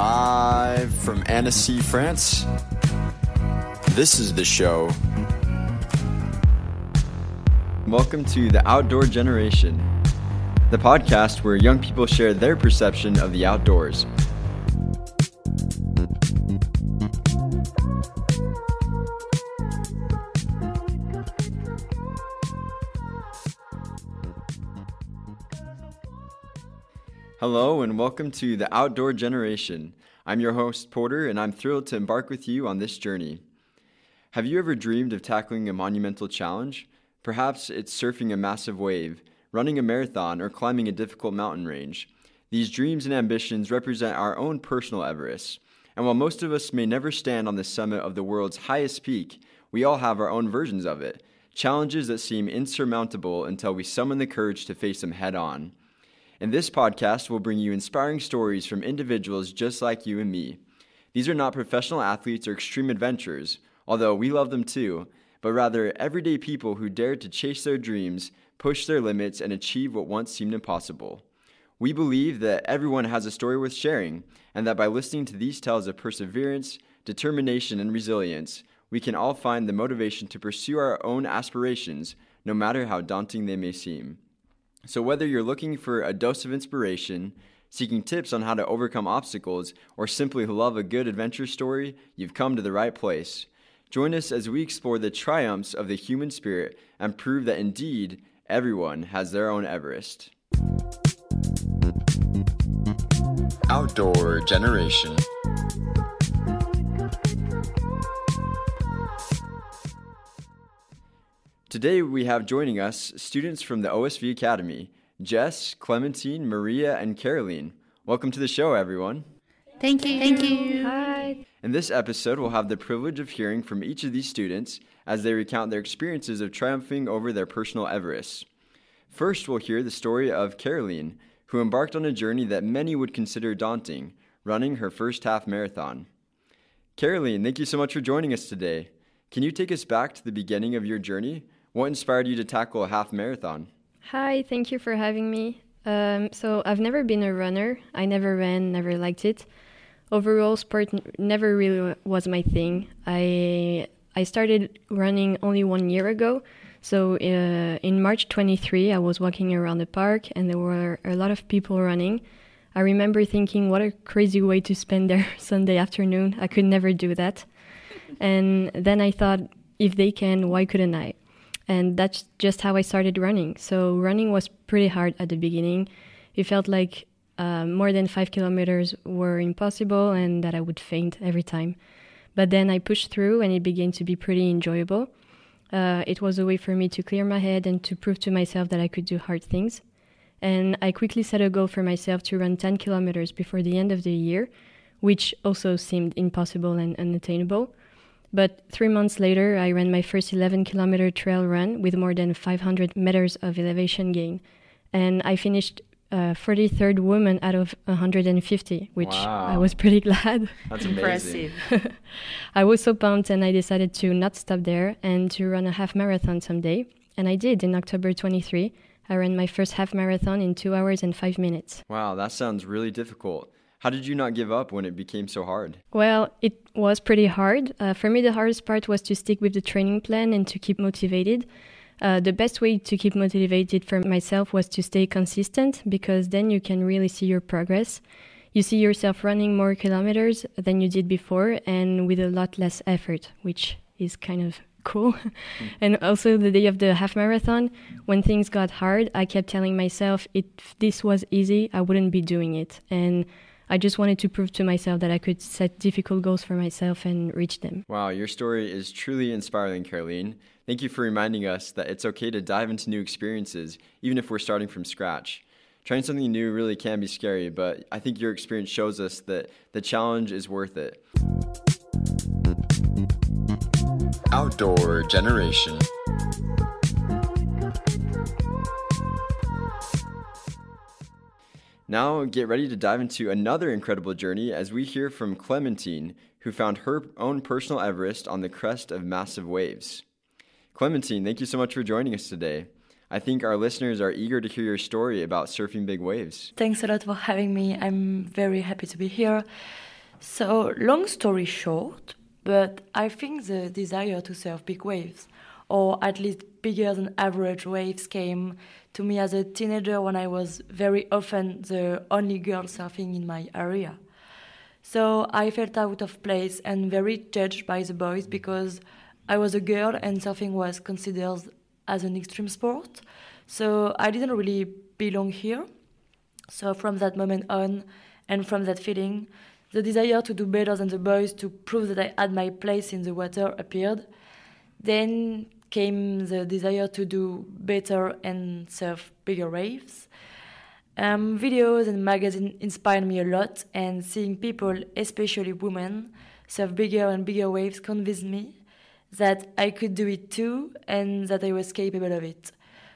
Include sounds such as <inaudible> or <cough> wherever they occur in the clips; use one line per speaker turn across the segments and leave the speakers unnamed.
Live from Annecy, France. This is the show. Welcome to The Outdoor Generation, the podcast where young people share their perception of the outdoors. Hello, and welcome to The Outdoor Generation. I'm your host, Porter, and I'm thrilled to embark with you on this journey. Have you ever dreamed of tackling a monumental challenge? Perhaps it's surfing a massive wave, running a marathon, or climbing a difficult mountain range. These dreams and ambitions represent our own personal Everest. And while most of us may never stand on the summit of the world's highest peak, we all have our own versions of it. Challenges that seem insurmountable until we summon the courage to face them head on. In this podcast, we'll bring you inspiring stories from individuals just like you and me. These are not professional athletes or extreme adventurers, although we love them too, but rather everyday people who dared to chase their dreams, push their limits, and achieve what once seemed impossible. We believe that everyone has a story worth sharing, and that by listening to these tales of perseverance, determination, and resilience, we can all find the motivation to pursue our own aspirations, no matter how daunting they may seem. So, whether you're looking for a dose of inspiration, seeking tips on how to overcome obstacles, or simply love a good adventure story, you've come to the right place. Join us as we explore the triumphs of the human spirit and prove that indeed everyone has their own Everest. Outdoor Generation. Today we have joining us students from the OSV Academy Jess, Clementine, Maria, and Caroline. Welcome to the show, everyone.
Thank you.
Thank you.
Hi.
In this episode, we'll have the privilege of hearing from each of these students as they recount their experiences of triumphing over their personal Everest. First, we'll hear the story of Caroline, who embarked on a journey that many would consider daunting, running her first half marathon. Caroline, thank you so much for joining us today. Can you take us back to the beginning of your journey? What inspired you to tackle a half marathon?
Hi, thank you for having me. Um, so, I've never been a runner. I never ran, never liked it. Overall, sport never really was my thing. I I started running only one year ago. So, uh, in March 23, I was walking around the park and there were a lot of people running. I remember thinking, what a crazy way to spend their <laughs> Sunday afternoon. I could never do that. And then I thought, if they can, why couldn't I? And that's just how I started running. So running was pretty hard at the beginning. It felt like uh, more than five kilometers were impossible and that I would faint every time. But then I pushed through and it began to be pretty enjoyable. Uh, it was a way for me to clear my head and to prove to myself that I could do hard things. And I quickly set a goal for myself to run 10 kilometers before the end of the year, which also seemed impossible and unattainable. But three months later, I ran my first 11 kilometer trail run with more than 500 meters of elevation gain. And I finished uh, 43rd woman out of 150, which
Wow.
I was pretty <laughs> glad.
That's
Impressive. <laughs>
I was so pumped, and I decided to not stop there and to run a half marathon someday. And I did in October 23. I ran my first half marathon in two hours and five minutes.
Wow, that sounds really difficult. How did you not give up when it became so hard?
Well, it was pretty hard. Uh, for me, the hardest part was to stick with the training plan and to keep motivated. Uh, the best way to keep motivated for myself was to stay consistent because then you can really see your progress. You see yourself running more kilometers than you did before and with a lot less effort, which is kind of cool. <laughs> and also the day of the half marathon, when things got hard, I kept telling myself if this was easy, I wouldn't be doing it. And I just wanted to prove to myself that I could set difficult goals for myself and reach them.
Wow, your story is truly inspiring, Caroline. Thank you for reminding us that it's okay to dive into new experiences, even if we're starting from scratch. Trying something new really can be scary, but I think your experience shows us that the challenge is worth it. Outdoor Generation. Now, get ready to dive into another incredible journey as we hear from Clementine, who found her own personal Everest on the crest of massive waves. Clementine, thank you so much for joining us today. I think our listeners are eager to hear your story about surfing big waves.
Thanks a lot for having me. I'm very happy to be here. So, long story short, but I think the desire to surf big waves, or at least bigger than average waves, came to me as a teenager when I was very often the only girl surfing in my area. So I felt out of place and very judged by the boys because I was a girl and surfing was considered as an extreme sport. So I didn't really belong here. So from that moment on, and from that feeling, the desire to do better than the boys to prove that I had my place in the water appeared. Then came the desire to do better and surf bigger waves. Um, videos and magazines inspired me a lot, and seeing people, especially women, surf bigger and bigger waves convinced me that I could do it too and that I was capable of it.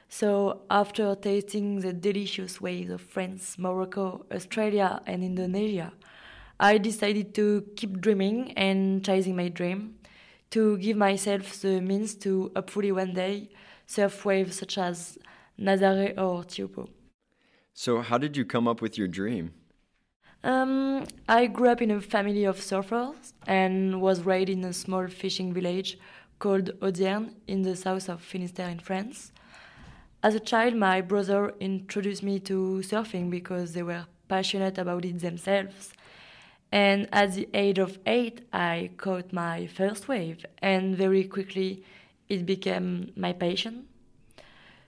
So, after tasting the delicious waves of France, Morocco, Australia, and Indonesia, I decided to keep dreaming and chasing my dream, to give myself the means to hopefully one day surf waves such as Nazare or Teahupo'o.
So, how did you come up with your dream?
Um, I grew up in a family of surfers and was raised in a small fishing village called Audierne in the south of Finistère in France. As a child, my brother introduced me to surfing because they were passionate about it themselves. And at the age of eight, I caught my first wave, and very quickly it became my passion.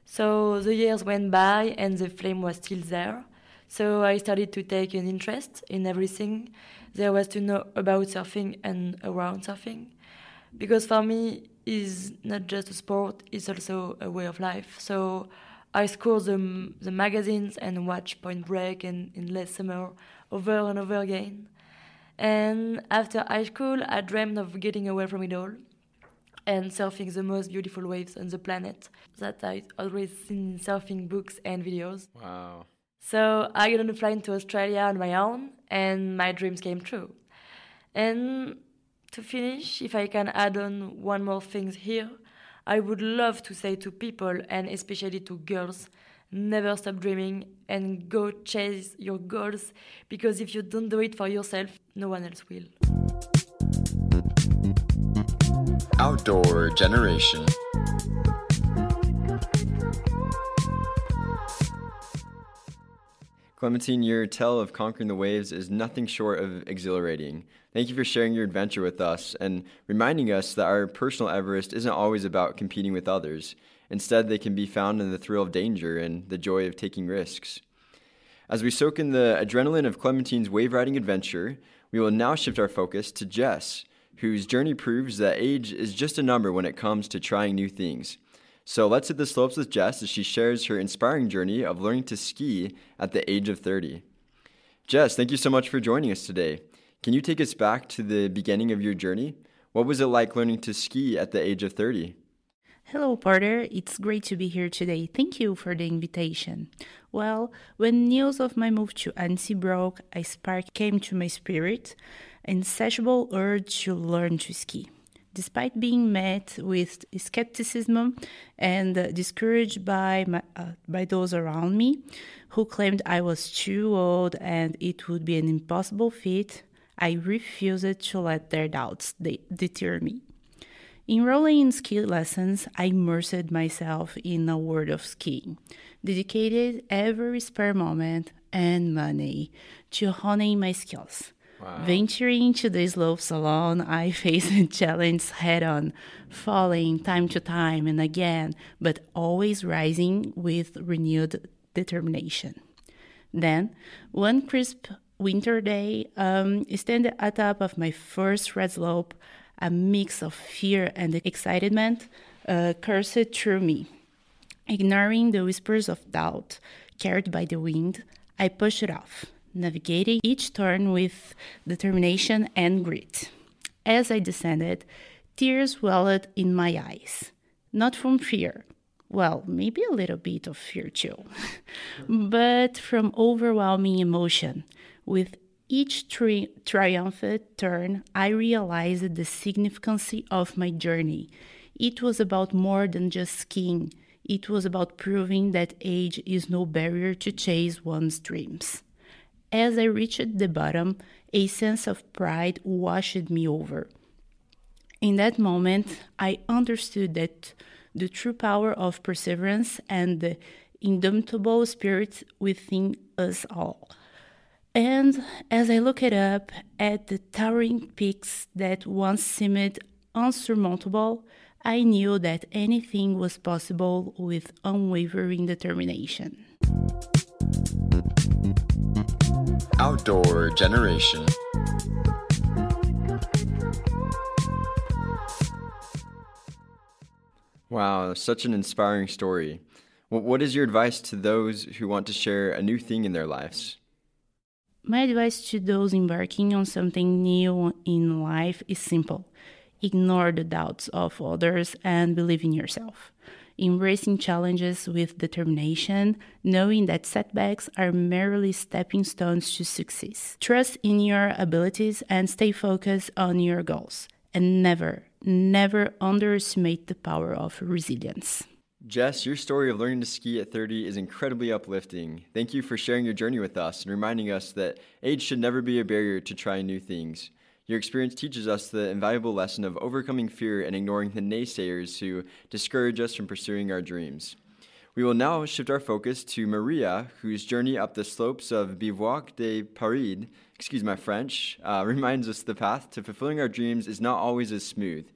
So the years went by, and the flame was still there. So I started to take an interest in everything there was to know about surfing and around surfing. Because for me, it's not just a sport, it's also a way of life. So I scored the, the magazines and watched Point Break and Endless Summer over and over again. And after high school, I dreamed of getting away from it all and surfing the most beautiful waves on the planet that I always seen in surfing books and videos.
Wow.
So I got on a plane to Australia on my own, and my dreams came true. And to finish, if I can add on one more thing here, I would love to say to people, and especially to girls, never stop dreaming and go chase your goals because if you don't do it for yourself, no one else will.
Outdoor Generation. Clementine, your tale of conquering the waves is nothing short of exhilarating. Thank you for sharing your adventure with us and reminding us that our personal Everest isn't always about competing with others. Instead, they can be found in the thrill of danger and the joy of taking risks. As we soak in the adrenaline of Clementine's wave riding adventure, we will now shift our focus to Jess, whose journey proves that age is just a number when it comes to trying new things. So let's hit the slopes with Jess as she shares her inspiring journey of learning to ski at the age of 30. Jess, thank you so much for joining us today. Can you take us back to the beginning of your journey? What was it like learning to ski at the age of 30?
Hello, Porter. It's great to be here today. Thank you for the invitation. Well, when news of my move to Annecy broke, a spark came to my spirit, insatiable urge to learn to ski. Despite being met with skepticism and discouraged by my, uh, by those around me, who claimed I was too old and it would be an impossible feat, I refused to let their doubts de- deter me. Enrolling in ski lessons, I immersed myself in a world of skiing, dedicated every spare moment and money to honing my skills. Wow. Venturing into the slopes alone, I <laughs> faced challenges head on, falling time to time and again, but always rising with renewed determination. Then, one crisp winter day, um, standing at the top of my first red slope, a mix of fear and excitement uh, coursed through me. Ignoring the whispers of doubt carried by the wind, I pushed it off, navigating each turn with determination and grit. As I descended, tears welled in my eyes, not from fear. Well, maybe a little bit of fear too, <laughs> but from overwhelming emotion, with each tri- triumphant uh, turn, I realized the significance of my journey. It was about more than just skiing, it was about proving that age is no barrier to chase one's dreams. As I reached the bottom, a sense of pride washed me over. In that moment, I understood that the true power of perseverance and the indomitable spirit within us all. And as I looked up at the towering peaks that once seemed unsurmountable, I knew that anything was possible with unwavering determination.
Outdoor Generation. Wow, such an inspiring story. What is your advice to those who want to share a new thing in their lives?
My advice to those embarking on something new in life is simple ignore the doubts of others and believe in yourself. Embracing challenges with determination, knowing that setbacks are merely stepping stones to success. Trust in your abilities and stay focused on your goals. And never, never underestimate the power of resilience.
Jess, your story of learning to ski at 30 is incredibly uplifting. Thank you for sharing your journey with us and reminding us that age should never be a barrier to trying new things. Your experience teaches us the invaluable lesson of overcoming fear and ignoring the naysayers who discourage us from pursuing our dreams. We will now shift our focus to Maria, whose journey up the slopes of Bivouac de Paris, excuse my French, uh, <laughs> reminds us the path to fulfilling our dreams is not always as smooth.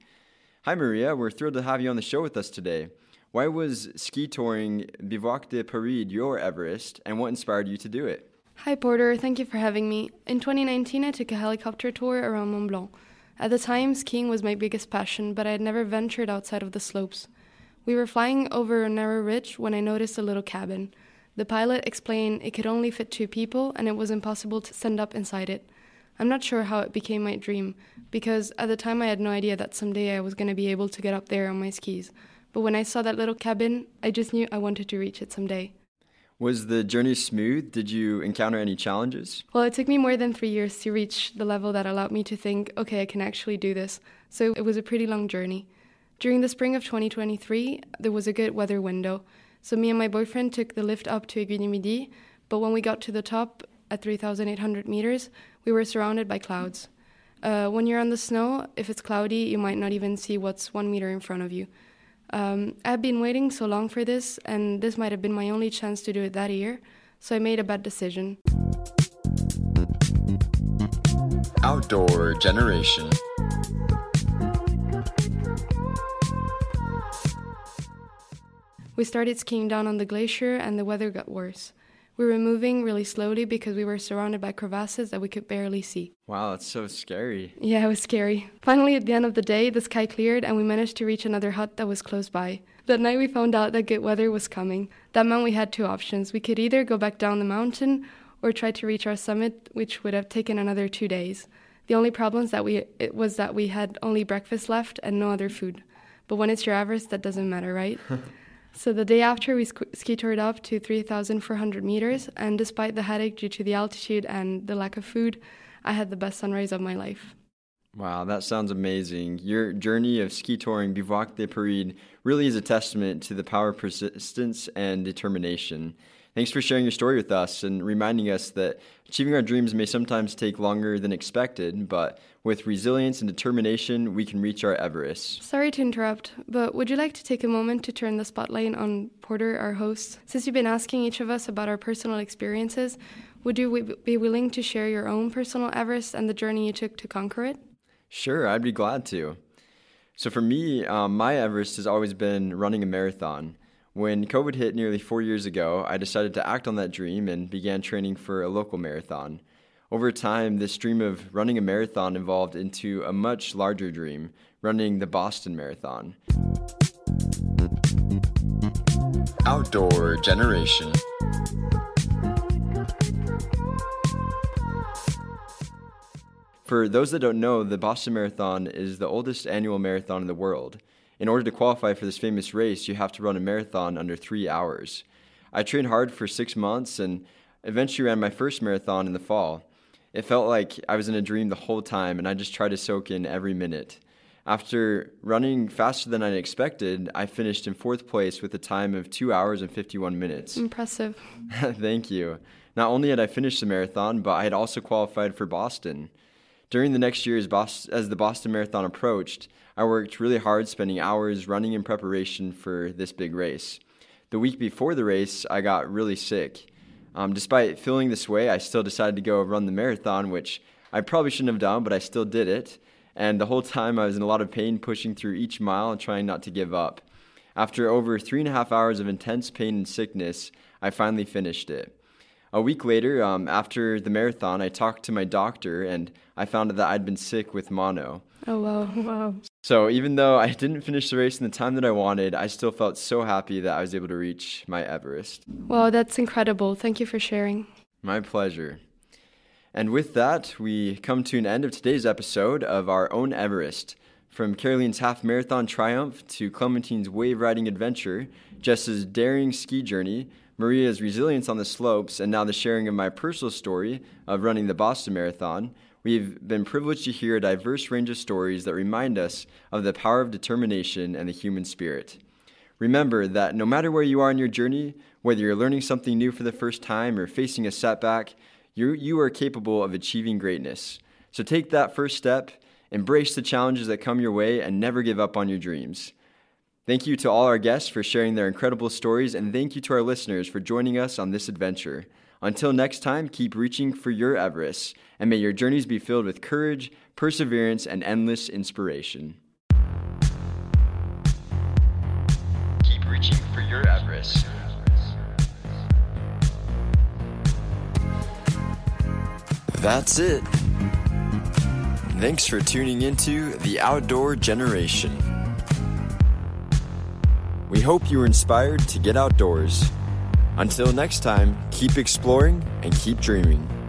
Hi, Maria. We're thrilled to have you on the show with us today. Why was ski touring Bivouac de Paris your Everest, and what inspired you to do it?
Hi, Porter. Thank you for having me. In 2019, I took a helicopter tour around Mont Blanc. At the time, skiing was my biggest passion, but I had never ventured outside of the slopes. We were flying over a narrow ridge when I noticed a little cabin. The pilot explained it could only fit two people and it was impossible to stand up inside it. I'm not sure how it became my dream, because at the time I had no idea that someday I was going to be able to get up there on my skis. But when I saw that little cabin, I just knew I wanted to reach it someday.
Was the journey smooth? Did you encounter any challenges?
Well, it took me more than three years to reach the level that allowed me to think, okay, I can actually do this. So it was a pretty long journey. During the spring of 2023, there was a good weather window. So me and my boyfriend took the lift up to Aiguille du Midi, but when we got to the top at 3,800 meters, we were surrounded by clouds. Uh, when you're on the snow, if it's cloudy, you might not even see what's one meter in front of you. Um, I've been waiting so long for this, and this might have been my only chance to do it that year, so I made a bad decision.
Outdoor Generation.
We started skiing down on the glacier, and the weather got worse. We were moving really slowly because we were surrounded by crevasses that we could barely see.
Wow, that's so scary.
Yeah, it was scary. Finally, at the end of the day, the sky cleared and we managed to reach another hut that was close by. That night, we found out that good weather was coming. That meant we had two options. We could either go back down the mountain or try to reach our summit, which would have taken another two days. The only problem that we it was that we had only breakfast left and no other food. But when it's your Everest, that doesn't matter, right? <laughs> So the day after, we ski toured up to 3,400 meters, and despite the headache due to the altitude and the lack of food, I had the best sunrise of my life.
Wow, that sounds amazing. Your journey of ski touring Bivouac de Paris really is a testament to the power of persistence and determination. Thanks for sharing your story with us and reminding us that achieving our dreams may sometimes take longer than expected, but with resilience and determination, we can reach our Everest.
Sorry to interrupt, but would you like to take a moment to turn the spotlight on Porter, our host? Since you've been asking each of us about our personal experiences, would you be willing to share your own personal Everest and the journey you took to conquer it?
Sure, I'd be glad to. So, for me, um, my Everest has always been running a marathon. When COVID hit nearly four years ago, I decided to act on that dream and began training for a local marathon. Over time, this dream of running a marathon evolved into a much larger dream, running the Boston Marathon. Outdoor Generation. For those that don't know, the Boston Marathon is the oldest annual marathon in the world. In order to qualify for this famous race, you have to run a marathon under three hours. I trained hard for six months and eventually ran my first marathon in the fall. It felt like I was in a dream the whole time, and I just tried to soak in every minute. After running faster than I expected, I finished in fourth place with a time of 2 hours and 51 minutes.
Impressive. <laughs>
Thank you. Not only had I finished the marathon, but I had also qualified for Boston. During the next year, as the Boston Marathon approached, I worked really hard, spending hours running in preparation for this big race. The week before the race, I got really sick. Um, despite feeling this way, I still decided to go run the marathon, which I probably shouldn't have done, but I still did it and the whole time I was in a lot of pain pushing through each mile and trying not to give up. After over three and a half hours of intense pain and sickness, I finally finished it. A week later, um, after the marathon, I talked to my doctor and I found out that I'd been sick with mono.
Oh, wow.
Wow.
So, even though I didn't finish the race in the time that I wanted, I still felt so happy that I was able to reach my Everest.
Wow, that's incredible. Thank you for sharing.
My pleasure. And with that, we come to an end of today's episode of our own Everest. From Caroline's half marathon triumph to Clementine's wave riding adventure, Jess's daring ski journey, Maria's resilience on the slopes, and now the sharing of my personal story of running the Boston Marathon, we've been privileged to hear a diverse range of stories that remind us of the power of determination and the human spirit. Remember that no matter where you are in your journey, whether you're learning something new for the first time or facing a setback, you, you are capable of achieving greatness. So take that first step, embrace the challenges that come your way, and never give up on your dreams. Thank you to all our guests for sharing their incredible stories, and thank you to our listeners for joining us on this adventure. Until next time, keep reaching for your Everest, and may your journeys be filled with courage, perseverance, and endless inspiration. Keep reaching for your Everest. That's it. Thanks for tuning into The Outdoor Generation. We hope you were inspired to get outdoors. Until next time, keep exploring and keep dreaming.